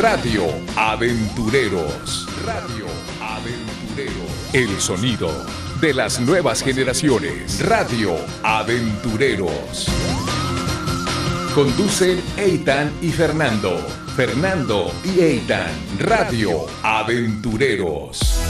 Radio Aventureros. Radio Aventureros. El sonido de las nuevas generaciones. Radio Aventureros. Conducen Eitan y Fernando. Fernando y Eitan. Radio Aventureros.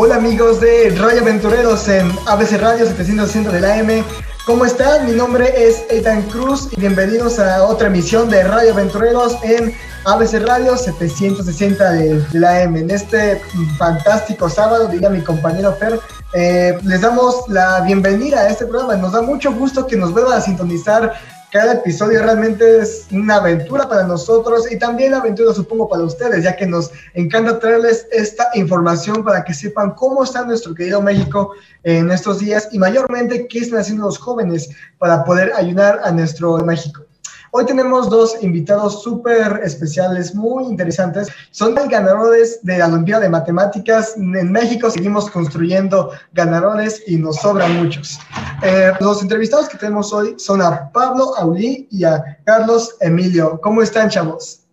Hola amigos de Radio Aventureros en ABC Radio 760 de la M. ¿Cómo están? Mi nombre es Ethan Cruz y bienvenidos a otra emisión de Radio Aventureros en ABC Radio 760 de, la M. En este fantástico sábado, diría mi compañero Fer, eh, les damos la bienvenida a este programa. Nos da mucho gusto que nos vuelvan a sintonizar cada episodio realmente es una aventura para nosotros y también aventura supongo para ustedes, ya que nos encanta traerles esta información para que sepan cómo está nuestro querido México en estos días y mayormente qué están haciendo los jóvenes para poder ayudar a nuestro México. Hoy tenemos dos invitados súper especiales, muy interesantes. Son ganadores de la Olimpiada de Matemáticas. En México seguimos construyendo ganadores y nos sobran muchos. Eh, los entrevistados que tenemos hoy son a Pablo Aulí y a Carlos Emilio. ¿Cómo están, chavos?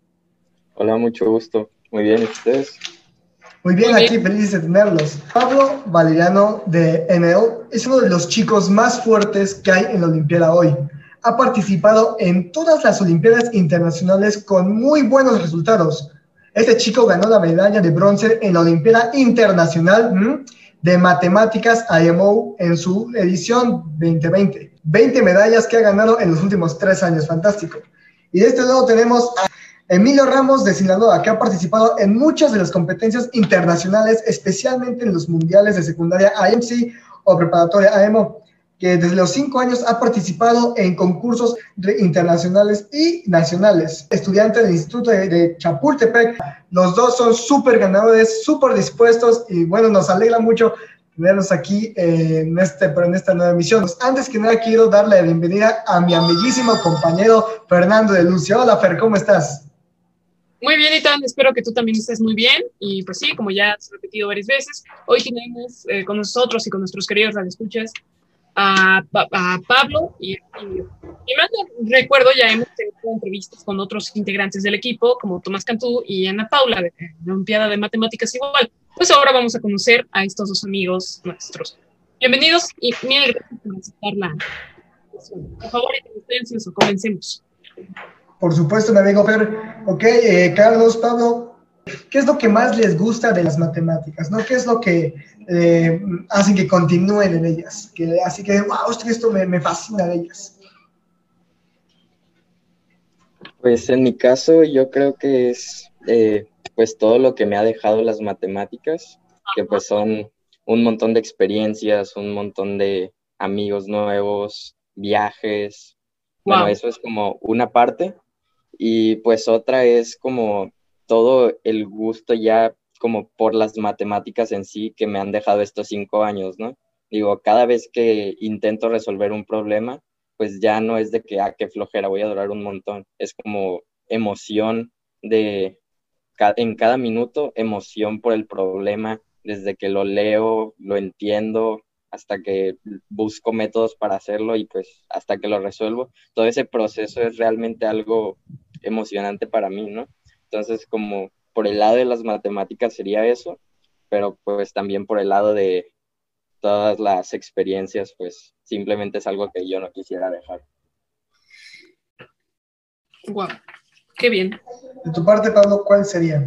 Hola, mucho gusto. Muy bien, ustedes? Muy bien, aquí felices de tenerlos. Pablo Valeriano de NL es uno de los chicos más fuertes que hay en la Olimpiada hoy ha participado en todas las Olimpiadas Internacionales con muy buenos resultados. Este chico ganó la medalla de bronce en la Olimpiada Internacional de Matemáticas IMO en su edición 2020. 20 medallas que ha ganado en los últimos tres años, fantástico. Y de este lado tenemos a Emilio Ramos de Sinaloa, que ha participado en muchas de las competencias internacionales, especialmente en los mundiales de secundaria IMC o preparatoria AMO que desde los cinco años ha participado en concursos internacionales y nacionales. Estudiante del Instituto de, Chapultepec, los dos son súper ganadores, súper dispuestos y bueno, nos alegra mucho tenerlos aquí en, este, en esta nueva emisión. Antes que nada, quiero darle la bienvenida a mi amiguísimo compañero Fernando de Lucio. Hola, Fer, ¿cómo estás? Muy bien, Itan, espero que tú también estés muy bien. Y pues sí, como ya has repetido varias veces, hoy tenemos eh, con nosotros y con nuestros queridos radioescuchas a, a Pablo y, y, y recuerdo ya hemos tenido entrevistas con otros integrantes del equipo como Tomás Cantú y Ana Paula de la Olimpiada de Matemáticas igual. Pues ahora vamos a conocer a estos dos amigos nuestros. Bienvenidos y mil gracias por aceptar la Por favor, comencemos. Por supuesto, mi amigo Fer. Ok, eh, Carlos, Pablo, ¿Qué es lo que más les gusta de las matemáticas? ¿no? ¿Qué es lo que eh, hacen que continúen en ellas? Que, así que, wow, esto me, me fascina de ellas. Pues en mi caso yo creo que es eh, pues todo lo que me ha dejado las matemáticas, que pues son un montón de experiencias, un montón de amigos nuevos, viajes. Bueno, eso es como una parte. Y pues otra es como todo el gusto ya como por las matemáticas en sí que me han dejado estos cinco años, ¿no? Digo, cada vez que intento resolver un problema, pues ya no es de que, ah, qué flojera, voy a durar un montón. Es como emoción de, en cada minuto, emoción por el problema, desde que lo leo, lo entiendo, hasta que busco métodos para hacerlo y pues hasta que lo resuelvo. Todo ese proceso es realmente algo emocionante para mí, ¿no? Entonces, como por el lado de las matemáticas sería eso, pero pues también por el lado de todas las experiencias, pues simplemente es algo que yo no quisiera dejar. Wow, qué bien. De tu parte, Pablo, ¿cuál sería?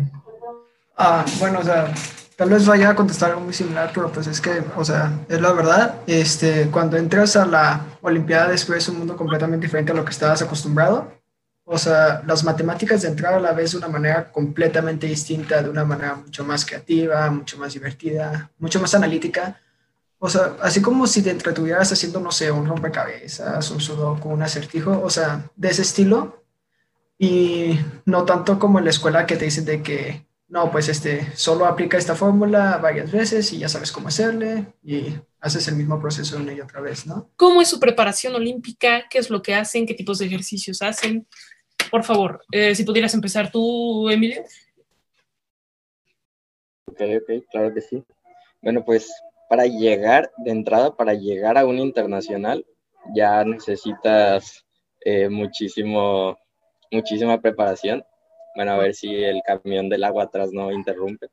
Ah, bueno, o sea, tal vez vaya a contestar algo muy similar, pero pues es que, o sea, es la verdad, este, cuando entras a la Olimpiada después un mundo completamente diferente a lo que estabas acostumbrado. O sea, las matemáticas de entrada a la vez de una manera completamente distinta, de una manera mucho más creativa, mucho más divertida, mucho más analítica. O sea, así como si te entretuvieras haciendo, no sé, un rompecabezas, un sudoku, un acertijo, o sea, de ese estilo. Y no tanto como en la escuela que te dicen de que, no, pues este, solo aplica esta fórmula varias veces y ya sabes cómo hacerle y haces el mismo proceso una y otra vez, ¿no? ¿Cómo es su preparación olímpica? ¿Qué es lo que hacen? ¿Qué tipos de ejercicios hacen? Por favor. Eh, si pudieras empezar tú, Emilio. Ok, ok, claro que sí. Bueno, pues para llegar, de entrada, para llegar a un internacional, ya necesitas eh, muchísimo, muchísima preparación. Bueno, a ver si el camión del agua atrás no interrumpe.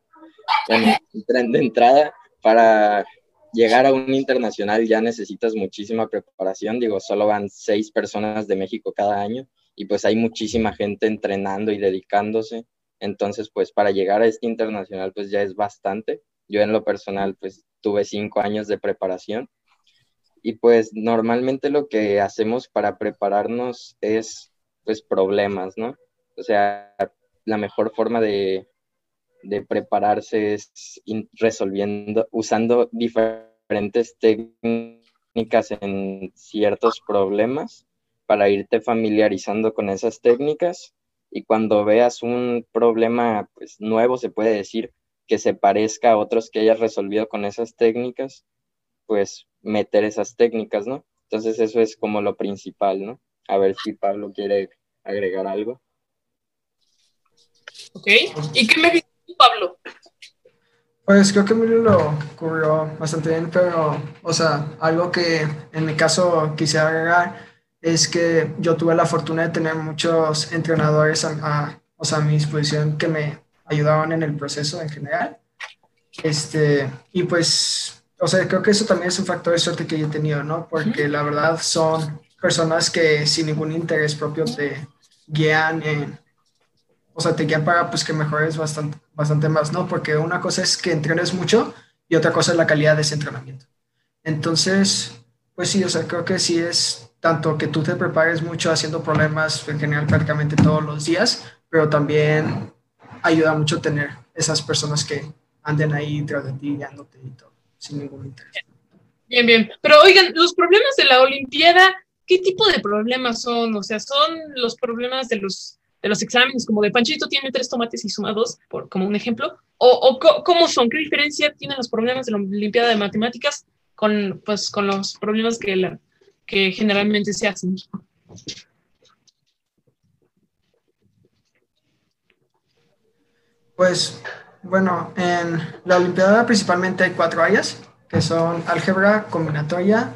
Bueno, de entrada, para llegar a un internacional ya necesitas muchísima preparación. Digo, solo van seis personas de México cada año y pues hay muchísima gente entrenando y dedicándose. Entonces, pues para llegar a este internacional, pues ya es bastante. Yo en lo personal, pues tuve cinco años de preparación y pues normalmente lo que hacemos para prepararnos es pues problemas, ¿no? O sea, la mejor forma de, de prepararse es resolviendo, usando diferentes técnicas en ciertos problemas para irte familiarizando con esas técnicas y cuando veas un problema pues, nuevo, se puede decir, que se parezca a otros que hayas resolvido con esas técnicas, pues meter esas técnicas, ¿no? Entonces eso es como lo principal, ¿no? A ver si Pablo quiere agregar algo. Ok, ¿y qué me dice Pablo? Pues creo que Emilio lo cubrió bastante bien, pero, o sea, algo que en mi caso quisiera agregar es que yo tuve la fortuna de tener muchos entrenadores a, o sea, a mi disposición que me ayudaban en el proceso en general. Este, y pues, o sea, creo que eso también es un factor de suerte que yo he tenido, ¿no? Porque la verdad son personas que sin ningún interés propio te guían en, o sea, te guían para pues que mejores bastante, bastante más, ¿no? Porque una cosa es que entrenes mucho y otra cosa es la calidad de ese entrenamiento. Entonces, pues sí, o sea, creo que sí es tanto que tú te prepares mucho haciendo problemas en general prácticamente todos los días, pero también ayuda mucho tener esas personas que anden ahí tras de ti, guiándote y todo, sin ningún interés. Bien, bien. Pero oigan, los problemas de la Olimpiada, ¿qué tipo de problemas son? O sea, ¿son los problemas de los, de los exámenes, como de Panchito tiene tres tomates y suma dos, por, como un ejemplo? ¿O, cómo son? ¿Qué diferencia tienen los problemas de la Olimpiada de Matemáticas con, pues, con los problemas que la, que generalmente se hacen. Pues bueno, en la Olimpiada principalmente hay cuatro áreas, que son álgebra, combinatoria,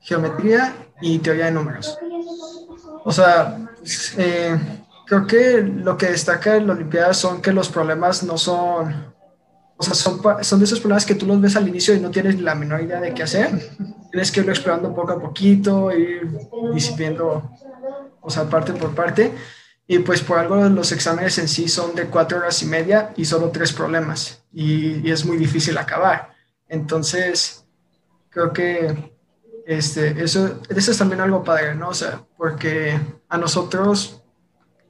geometría y teoría de números. O sea, eh, creo que lo que destaca en la Olimpiada son que los problemas no son, o sea, son, son de esos problemas que tú los ves al inicio y no tienes la menor idea de qué hacer tienes que irlo explorando poco a poquito, ir disipiendo, o sea, parte por parte. Y pues por algo los exámenes en sí son de cuatro horas y media y solo tres problemas. Y, es muy difícil acabar. Entonces, creo que este, eso, eso es también algo padre, ¿no? O sea, porque a nosotros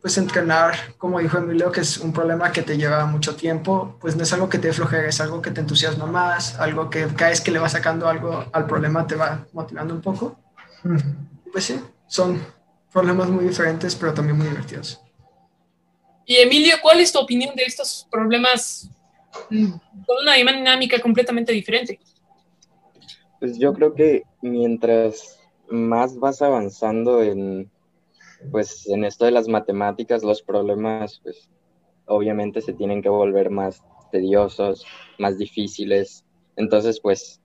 pues entrenar, como dijo Emilio, que es un problema que te lleva mucho tiempo, pues no es algo que te flojera, es algo que te entusiasma más, algo que cada vez que le vas sacando algo al problema te va motivando un poco. Pues sí, son problemas muy diferentes, pero también muy divertidos. Y Emilio, ¿cuál es tu opinión de estos problemas mm, con una dinámica completamente diferente? Pues yo creo que mientras más vas avanzando en pues en esto de las matemáticas los problemas pues obviamente se tienen que volver más tediosos, más difíciles. Entonces pues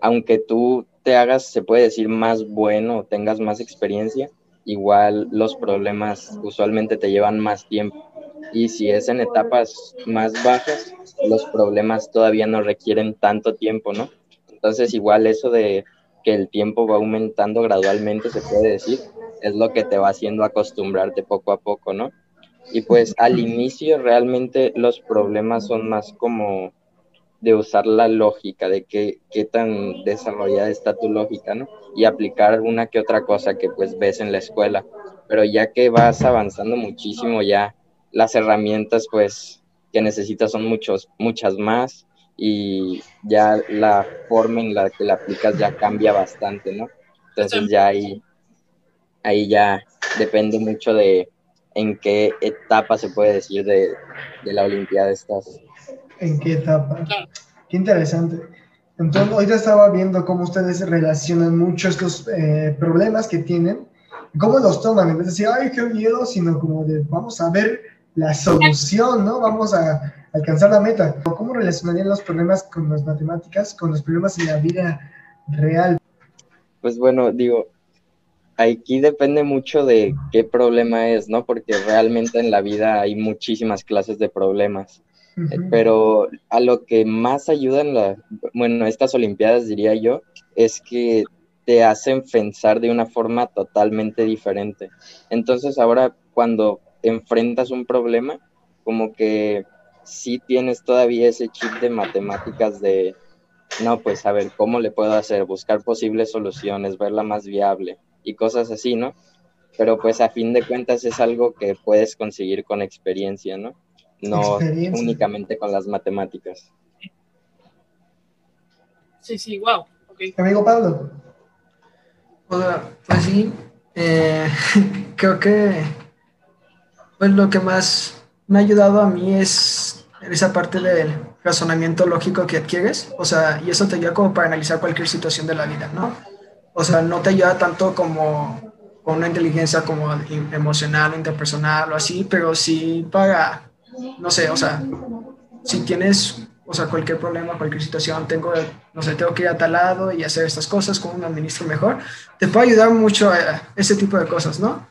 aunque tú te hagas, se puede decir, más bueno, tengas más experiencia, igual los problemas usualmente te llevan más tiempo. Y si es en etapas más bajas, los problemas todavía no requieren tanto tiempo, ¿no? Entonces igual eso de que el tiempo va aumentando gradualmente, se puede decir, es lo que te va haciendo acostumbrarte poco a poco, ¿no? Y pues al inicio realmente los problemas son más como de usar la lógica, de qué, qué tan desarrollada está tu lógica, ¿no? Y aplicar una que otra cosa que pues ves en la escuela. Pero ya que vas avanzando muchísimo, ya las herramientas pues que necesitas son muchos, muchas más y ya la forma en la que la aplicas ya cambia bastante, ¿no? Entonces ya hay ahí ya depende mucho de en qué etapa se puede decir de, la Olimpiada estás. ¿En qué etapa? Qué interesante. Entonces, ahorita estaba viendo cómo ustedes relacionan mucho estos eh, problemas que tienen cómo los toman, en vez de decir, ay, qué miedo, sino como de, vamos a ver la solución, ¿no? Vamos a alcanzar la meta. ¿Cómo relacionarían los problemas con las matemáticas, con los problemas en la vida real? Pues bueno, digo, aquí depende mucho de qué problema es, ¿no? Porque realmente en la vida hay muchísimas clases de problemas. Pero a lo que más ayudan, la, bueno, estas Olimpiadas, diría yo, es que te hacen pensar de una forma totalmente diferente. Entonces ahora cuando enfrentas un problema, como que sí tienes todavía ese chip de matemáticas de, no, pues a ver, ¿cómo le puedo hacer? Buscar posibles soluciones, verla más viable y cosas así, ¿no? Pero pues a fin de cuentas es algo que puedes conseguir con experiencia, ¿no? No únicamente con las matemáticas. Sí, sí, wow. Amigo Pablo. pues sí, eh, creo que pues lo que más me ha ayudado a mí es esa parte del razonamiento lógico que adquieres, o sea, y eso te ayuda como para analizar cualquier situación de la vida, ¿no? O sea, no te ayuda tanto como con una inteligencia como emocional, interpersonal o así, pero sí para, no sé, o sea, si tienes, o sea, cualquier problema, cualquier situación, tengo, no sé, tengo que ir a tal lado y hacer estas cosas, como un administro mejor, te puede ayudar mucho a ese tipo de cosas, ¿no?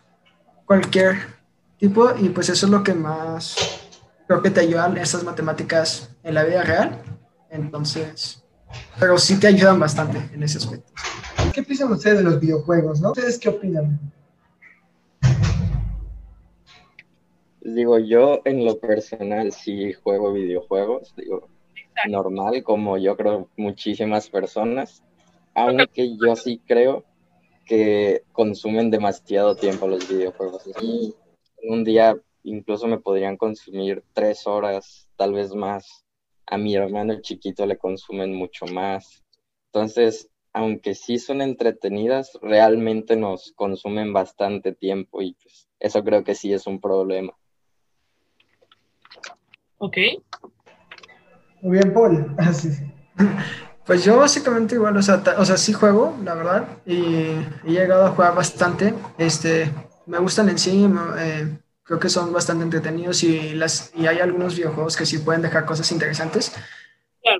Cualquier tipo, y pues eso es lo que más creo que te ayudan estas matemáticas en la vida real. Entonces, pero sí te ayudan bastante en ese aspecto. ¿Qué piensan ustedes de los videojuegos? ¿no? ¿Ustedes qué opinan? Digo, yo en lo personal sí juego videojuegos, digo, normal, como yo creo muchísimas personas, aunque yo sí creo que consumen demasiado tiempo los videojuegos. Y un día incluso me podrían consumir tres horas, tal vez más. A mi hermano chiquito le consumen mucho más. Entonces, aunque sí son entretenidas, realmente nos consumen bastante tiempo y pues eso creo que sí es un problema. Ok. Muy bien, Paul. Así. Pues yo básicamente igual, o sea, o sea, sí juego, la verdad, y he llegado a jugar bastante. Este, me gustan en sí, eh, creo que son bastante entretenidos y, las, y hay algunos videojuegos que sí pueden dejar cosas interesantes.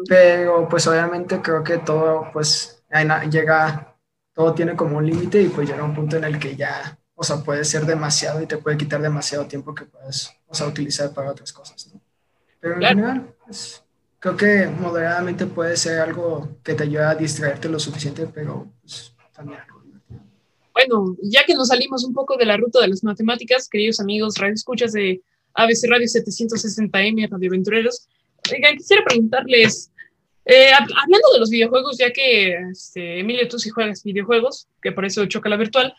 Pero pues obviamente creo que todo pues llega, todo tiene como un límite y pues llega un punto en el que ya, o sea, puede ser demasiado y te puede quitar demasiado tiempo que puedes, o sea, utilizar para otras cosas, ¿no? Pero en general, pues, creo que moderadamente puede ser algo que te ayude a distraerte lo suficiente, pero pues, también algo bueno, ya que nos salimos un poco de la ruta de las matemáticas, queridos amigos, radio escuchas de ABC Radio 760M, Radio Aventureros, quisiera preguntarles, eh, hablando de los videojuegos, ya que este, Emilio, tú sí juegas videojuegos, que por eso choca la virtual,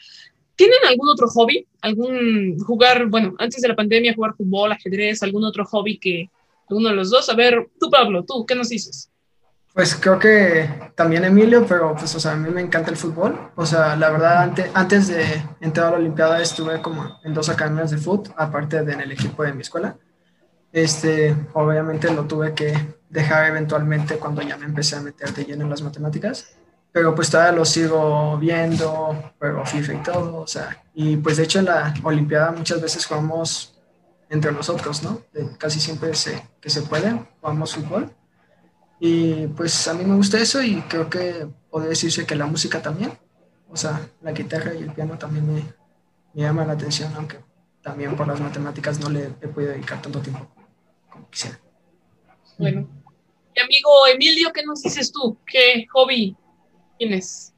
¿tienen algún otro hobby? ¿Algún jugar, bueno, antes de la pandemia, jugar fútbol, ajedrez, algún otro hobby que uno de los dos? A ver, tú, Pablo, tú, ¿qué nos dices? Pues creo que también Emilio, pero pues, o sea, a mí me encanta el fútbol. O sea, la verdad, antes, antes de entrar a la Olimpiada estuve como en dos academias de fútbol, aparte de en el equipo de mi escuela. Este, obviamente lo tuve que dejar eventualmente cuando ya me empecé a meter de lleno en las matemáticas, pero pues todavía lo sigo viendo, juego FIFA y todo, o sea, y pues de hecho en la Olimpiada muchas veces jugamos entre nosotros, ¿no? Casi siempre se, que se puede, jugamos fútbol y pues a mí me gusta eso y creo que podría decirse que la música también. O sea, la guitarra y el piano también me, me llama la atención, aunque también por las matemáticas no le he podido dedicar tanto tiempo como quisiera. Bueno. Y amigo Emilio, ¿qué nos dices tú? ¿Qué hobby tienes?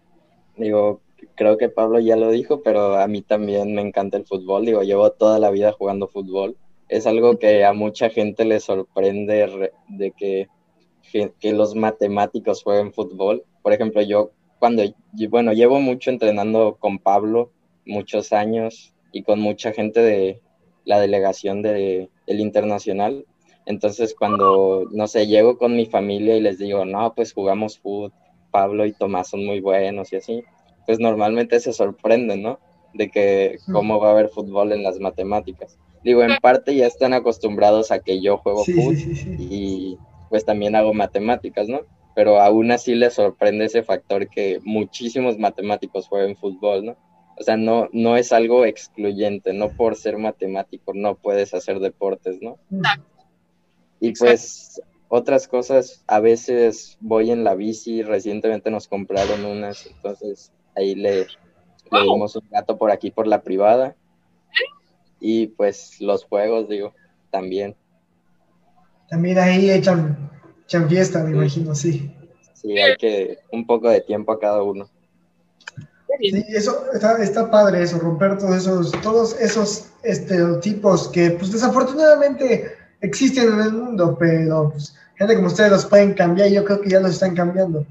Digo, creo que Pablo ya lo dijo, pero a mí también me encanta el fútbol. Digo, llevo toda la vida jugando fútbol. Es algo que a mucha gente le sorprende de que que, los matemáticos jueguen fútbol. Por ejemplo, yo cuando, bueno, llevo mucho entrenando con Pablo, muchos años, y con mucha gente de la delegación de, del internacional. Entonces, cuando, no sé, llego con mi familia y les digo, no, pues jugamos fútbol, Pablo y Tomás son muy buenos y así, pues normalmente se sorprenden, ¿no? De que cómo va a haber fútbol en las matemáticas. Digo, en parte ya están acostumbrados a que yo juego fútbol y pues también hago matemáticas, ¿no? Pero aún así les sorprende ese factor que muchísimos matemáticos jueguen fútbol, ¿no? O sea, no, no es algo excluyente, no por ser matemático no puedes hacer deportes, ¿no? Y pues otras cosas, a veces voy en la bici, recientemente nos compraron unas, entonces ahí le, le dimos un gato por aquí por la privada. Y pues los juegos, digo, también. También ahí echan, echan fiesta, me imagino, sí. Sí, hay que un poco de tiempo a cada uno. Sí, eso está, está, padre eso, romper todos esos, todos esos estereotipos que pues desafortunadamente existen en el mundo, pero pues, gente como ustedes los pueden cambiar y yo creo que ya los están cambiando.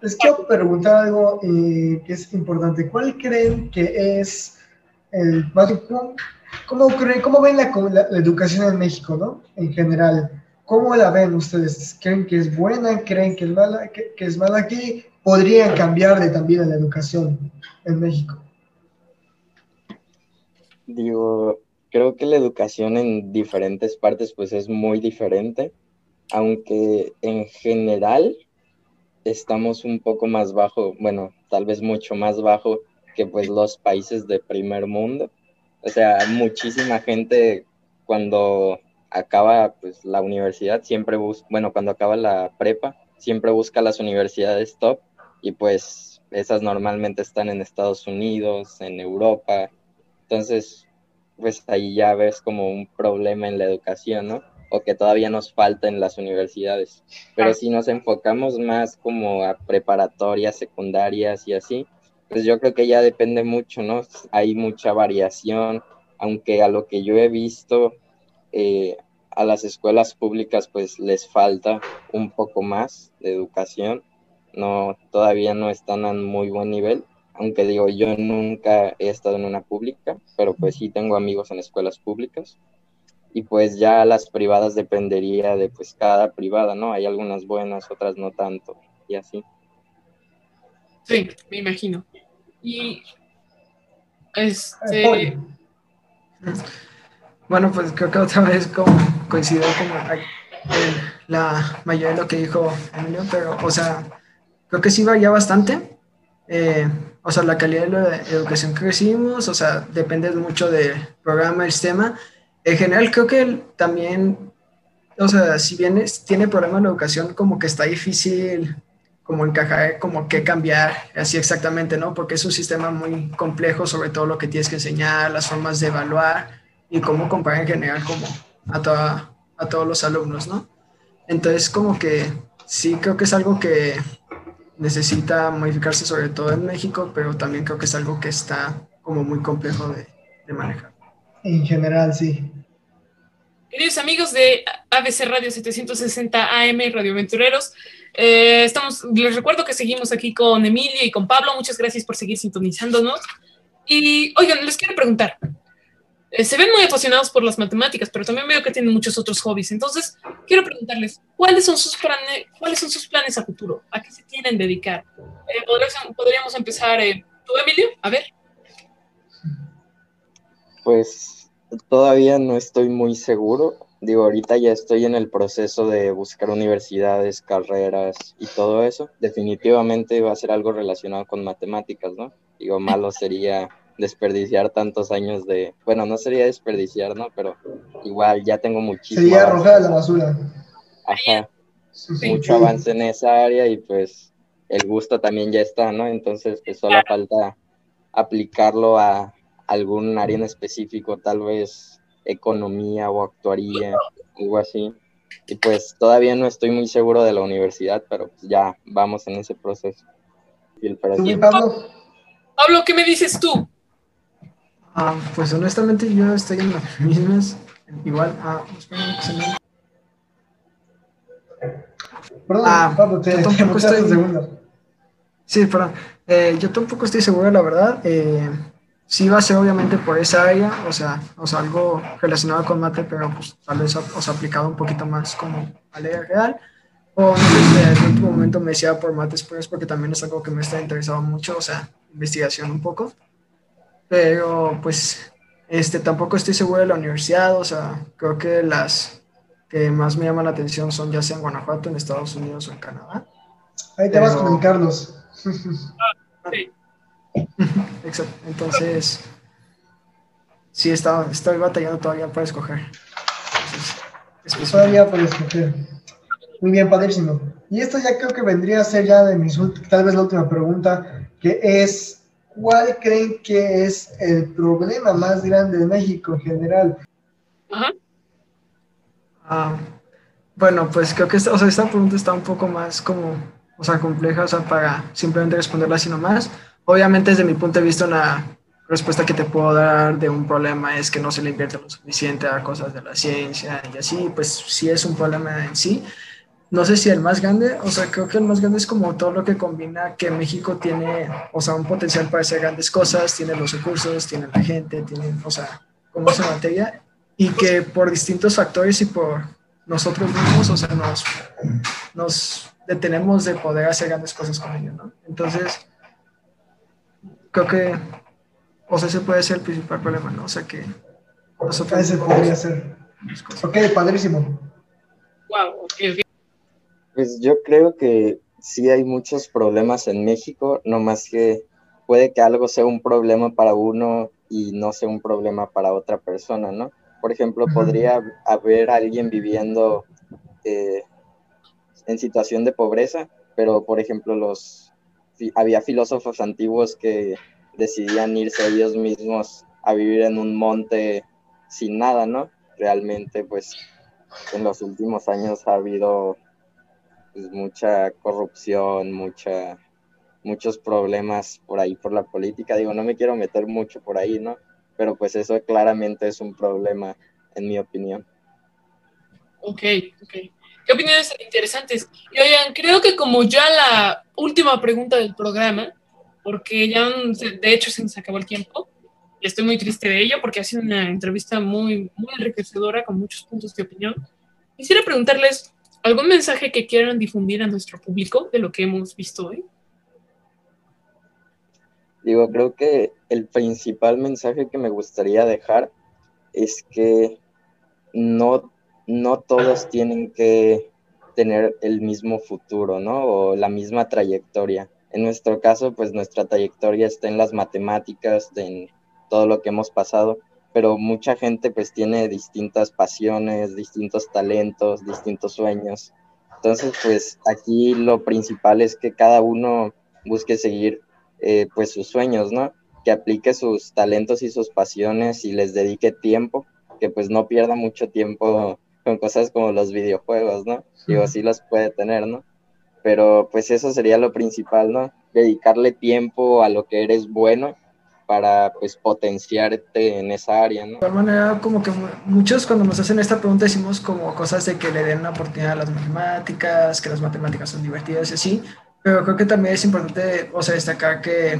Les quiero preguntar algo eh, que es importante. ¿Cuál creen que es el ¿Cómo, creen, cómo ven la, la, educación en México, no? En general. ¿Cómo la ven ustedes? ¿Creen que es buena? ¿Creen que es mala? ¿Que, que es mala? ¿Qué podrían cambiar de también la educación en México? Digo, creo que la educación en diferentes partes pues es muy diferente, aunque en general estamos un poco más bajo, bueno, tal vez mucho más bajo que pues los países de primer mundo. O sea, muchísima gente cuando acaba pues la universidad siempre busca, bueno, cuando acaba la prepa, siempre busca las universidades top y pues esas normalmente están en Estados Unidos, en Europa. Entonces, pues ahí ya ves como un problema en la educación, ¿no? O que todavía nos falta en las universidades. Pero si nos enfocamos más como a preparatorias, secundarias y así, pues yo creo que ya depende mucho, ¿no? Hay mucha variación, aunque a lo que yo he visto, eh, a las escuelas públicas pues les falta un poco más de educación, no, todavía no están a muy buen nivel, aunque digo, yo nunca he estado en una pública, pero pues sí tengo amigos en escuelas públicas y pues ya las privadas dependería de pues cada privada, ¿no? Hay algunas buenas, otras no tanto y así. Sí, me imagino. Y este bueno, pues creo que otra vez como coincido con la mayoría de lo que dijo Emilio, pero o sea, creo que sí varía bastante. Eh, o sea, la calidad de la educación que recibimos, o sea, depende mucho del programa, el sistema. En general, creo que también, o sea, si bien tiene problemas la educación, como que está difícil como encajar, como qué cambiar, así exactamente, ¿no? Porque es un sistema muy complejo sobre todo lo que tienes que enseñar, las formas de evaluar y cómo comparar en general como a, toda, a todos los alumnos, ¿no? Entonces, como que sí creo que es algo que necesita modificarse sobre todo en México, pero también creo que es algo que está como muy complejo de, de manejar. En general, sí. Queridos amigos de ABC Radio 760 AM Radio Aventureros, eh, estamos, les recuerdo que seguimos aquí con Emilio y con Pablo. Muchas gracias por seguir sintonizándonos. Y oigan, les quiero preguntar. Eh, se ven muy apasionados por las matemáticas, pero también veo que tienen muchos otros hobbies. Entonces, quiero preguntarles, ¿cuáles son sus planes, ¿cuáles son sus planes a futuro? ¿A qué se quieren dedicar? Eh, podríamos, podríamos, empezar, tú, Emilio, a ver. Pues Todavía no estoy muy seguro. Digo, ahorita ya estoy en el proceso de buscar universidades, carreras y todo eso. Definitivamente va a ser algo relacionado con matemáticas, ¿no? Digo, malo sería desperdiciar tantos años de, bueno, no sería desperdiciar, ¿no? Pero igual ya tengo muchísimo. Sería arrojar la basura. Ajá. Mucho avance en esa área y pues el gusto también ya está, ¿no? Entonces, pues solo falta aplicarlo a, algún área en específico, tal vez economía o actuaría, algo así. Y pues todavía no estoy muy seguro de la universidad, pero pues ya vamos en ese proceso. ¿Y Pablo? Pablo, ¿qué me dices tú? Ah, pues honestamente yo estoy en las mismas. Igual, ah, Perdón, ah, Pablo, te, estoy... Sí, perdón. Eh, yo tampoco estoy seguro, la verdad. Eh, sí va a ser obviamente por esa área, o sea, o sea algo relacionado con mate, pero pues tal vez os aplicado un poquito más como a ley real. O no sé, en último momento me decía por mates, pues porque también es algo que me está interesado mucho, o sea, investigación un poco. Pero pues este, tampoco estoy seguro de la universidad, o sea, creo que las que más me llaman la atención son ya sea en Guanajuato, en Estados Unidos o en Canadá. Ahí te vas con Carlos. sí. Exacto. Entonces, sí, estaba, estoy batallando todavía para escoger. Entonces, todavía para escoger. Muy bien, padrísimo. Y esto ya creo que vendría a ser ya de mis tal vez la última pregunta, que es, ¿cuál creen que es el problema más grande de México en general? Ajá. Ah, bueno, pues creo que esta, o sea, esta pregunta está un poco más como, o sea, compleja, o sea, para simplemente responderla así nomás. Obviamente, desde mi punto de vista, una respuesta que te puedo dar de un problema es que no se le invierte lo suficiente a cosas de la ciencia y así, pues sí es un problema en sí no sé si el más grande, o sea, creo que el más grande es como todo lo que combina que México tiene, o sea, un potencial para hacer grandes cosas, tiene los recursos, tiene la gente, tiene, o sea, como esa materia, y que por distintos factores y por nosotros mismos, o sea, nos, nos detenemos de poder hacer grandes cosas con ello, ¿no? Entonces, creo que, o sea, ese puede ser el principal problema, ¿no? O sea, que nosotros... Ese podría ser. Ok, padrísimo. Wow, ok, pues yo creo que sí hay muchos problemas en México, no más que puede que algo sea un problema para uno y no sea un problema para otra persona, ¿no? Por ejemplo, podría haber alguien viviendo eh, en situación de pobreza, pero por ejemplo los había filósofos antiguos que decidían irse ellos mismos a vivir en un monte sin nada, ¿no? Realmente, pues en los últimos años ha habido pues, mucha corrupción, mucha, muchos problemas por ahí por la política. Digo, no me quiero meter mucho por ahí, ¿no? Pero pues eso claramente es un problema, en mi opinión. Ok, ok. ¿Qué opiniones interesantes? Y oigan, creo que como ya la última pregunta del programa, porque ya de hecho se nos acabó el tiempo, y estoy muy triste de ello porque ha sido una entrevista muy, muy enriquecedora con muchos puntos de opinión. Quisiera preguntarles, ¿Algún mensaje que quieran difundir a nuestro público de lo que hemos visto hoy? Digo, creo que el principal mensaje que me gustaría dejar es que no, no todos tienen que tener el mismo futuro, ¿no? O la misma trayectoria. En nuestro caso, pues nuestra trayectoria está en las matemáticas, en todo lo que hemos pasado, pero mucha gente pues tiene distintas pasiones, distintos talentos, distintos sueños. Entonces pues aquí lo principal es que cada uno busque seguir eh, pues sus sueños, ¿no? Que aplique sus talentos y sus pasiones y les dedique tiempo, que pues no pierda mucho tiempo con cosas como los videojuegos, ¿no? Digo, sí los puede tener, ¿no? Pero pues eso sería lo principal, ¿no? Dedicarle tiempo a lo que eres bueno para pues potenciarte en esa área, ¿no? De alguna manera, como que muchos cuando nos hacen esta pregunta decimos como cosas de que le den una oportunidad a las matemáticas, que las matemáticas son divertidas y así, pero creo que también es importante, o sea, destacar que,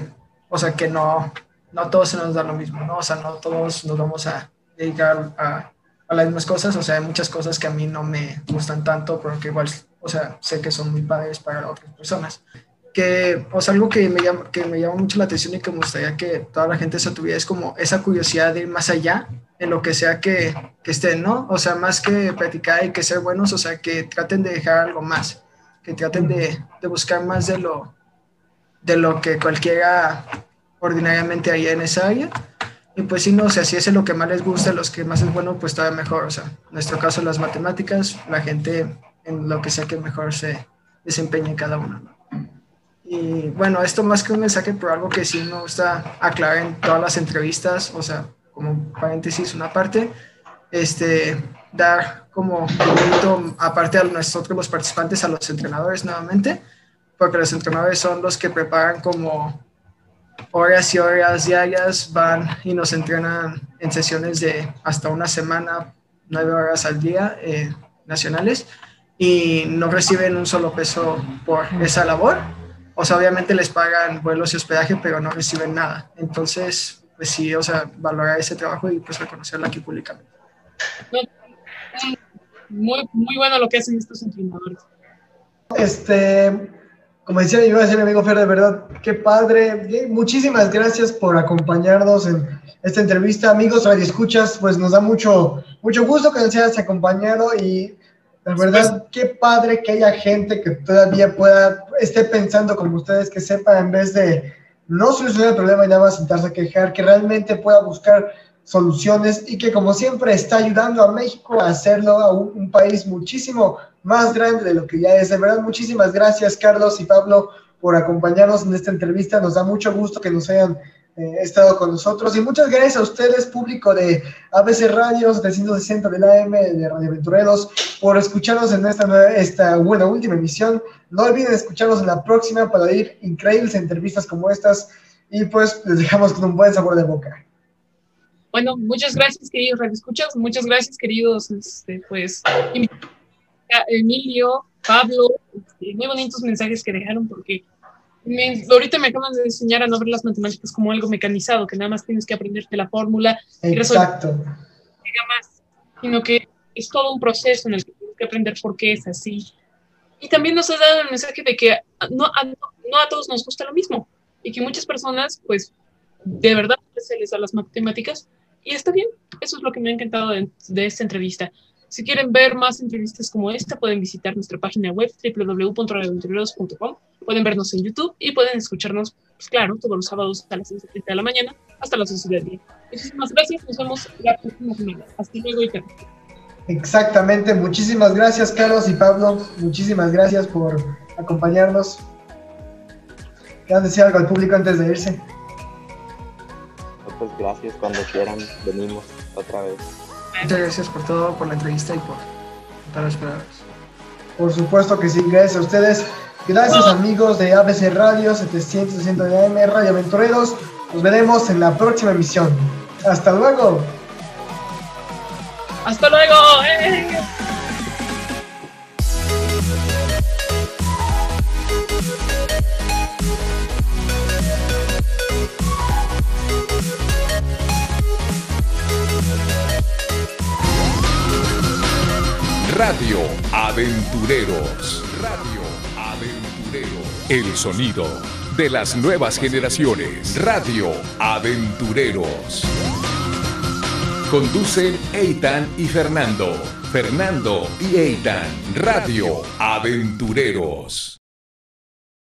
o sea, que no, no todos se nos da lo mismo, ¿no? O sea, no todos nos vamos a dedicar a, a las mismas cosas, o sea, hay muchas cosas que a mí no me gustan tanto, pero que igual, o sea, sé que son muy padres para otras personas que, o sea, algo que me, llama, que me llama mucho la atención y que me gustaría que toda la gente se tuviera es como esa curiosidad de ir más allá en lo que sea que, que estén, ¿no? O sea, más que practicar y que ser buenos, o sea, que traten de dejar algo más, que traten de, de buscar más de lo, de lo que cualquiera ordinariamente haría en esa área. Y pues si no, o sea, si es lo que más les gusta, los que más es bueno, pues todavía mejor. O sea, en nuestro caso las matemáticas, la gente en lo que sea que mejor se desempeñe cada uno. ¿no? Y bueno, esto más que un mensaje, pero algo que sí me gusta aclarar en todas las entrevistas, o sea, como paréntesis, una parte, este, dar como un aparte a nosotros los participantes, a los entrenadores nuevamente, porque los entrenadores son los que preparan como horas y horas diarias, van y nos entrenan en sesiones de hasta una semana, nueve horas al día eh, nacionales, y no reciben un solo peso por esa labor o sea, obviamente les pagan vuelos y hospedaje, pero no reciben nada. Entonces, pues sí, o sea, valorar ese trabajo y pues reconocerlo aquí públicamente. Muy, muy bueno lo que hacen estos entrenadores. Este, como decía yo, mi amigo Fer, de verdad, qué padre. Muchísimas gracias por acompañarnos en esta entrevista. Amigos, radio escuchas, pues nos da mucho, mucho gusto que nos hayas acompañado y la verdad, qué padre que haya gente que todavía pueda, esté pensando como ustedes, que sepa en vez de, no solucionar el problema y nada más sentarse a quejar, que realmente pueda buscar soluciones y que como siempre está ayudando a México a hacerlo a un, un país muchísimo más grande de lo que ya es. De verdad, muchísimas gracias Carlos y Pablo por acompañarnos en esta entrevista. Nos da mucho gusto que nos hayan eh, estado con nosotros. Y muchas gracias a ustedes, público de ABC Radios, de 160 del AM, de Radio Aventureros, por escucharnos en esta, esta buena última emisión. No olviden escucharnos en la próxima para oír increíbles entrevistas como estas. Y pues les dejamos con un buen sabor de boca. Bueno, muchas gracias, queridos radioescuchas. Muchas gracias, queridos, este, pues, Emilio, Pablo. Este, muy bonitos mensajes que dejaron porque me, ahorita me acaban de enseñar a no ver las matemáticas como algo mecanizado, que nada más tienes que aprenderte la fórmula y resolver, más, sino que es todo un proceso en el que tienes que aprender por qué es así. Y también nos ha dado el mensaje de que no a, no a todos nos gusta lo mismo y que muchas personas, pues, de verdad se les da las matemáticas y está bien. Eso es lo que me ha encantado de, de esta entrevista. Si quieren ver más entrevistas como esta, pueden visitar nuestra página web www.radioaventureros.com. Pueden vernos en YouTube y pueden escucharnos, pues claro, todos los sábados a las 6.30 de la mañana hasta las 11 del día. Muchísimas gracias. Nos vemos la próxima semana. Hasta luego y Exactamente. Muchísimas gracias, Carlos y Pablo. Muchísimas gracias por acompañarnos. ¿Quieran decir algo al público antes de irse? Pues gracias. Cuando quieran, venimos otra vez. Muchas gracias por todo, por la entrevista y por todas las palabras. Por supuesto que sí, gracias a ustedes. Gracias amigos de ABC Radio 760 de AM, Radio Aventureros. Nos veremos en la próxima emisión. Hasta luego. Hasta luego. ¡Eh! Radio Aventureros. Radio Aventureros. El sonido de las nuevas generaciones. Radio Aventureros. Conducen Eitan y Fernando. Fernando y Eitan. Radio Aventureros.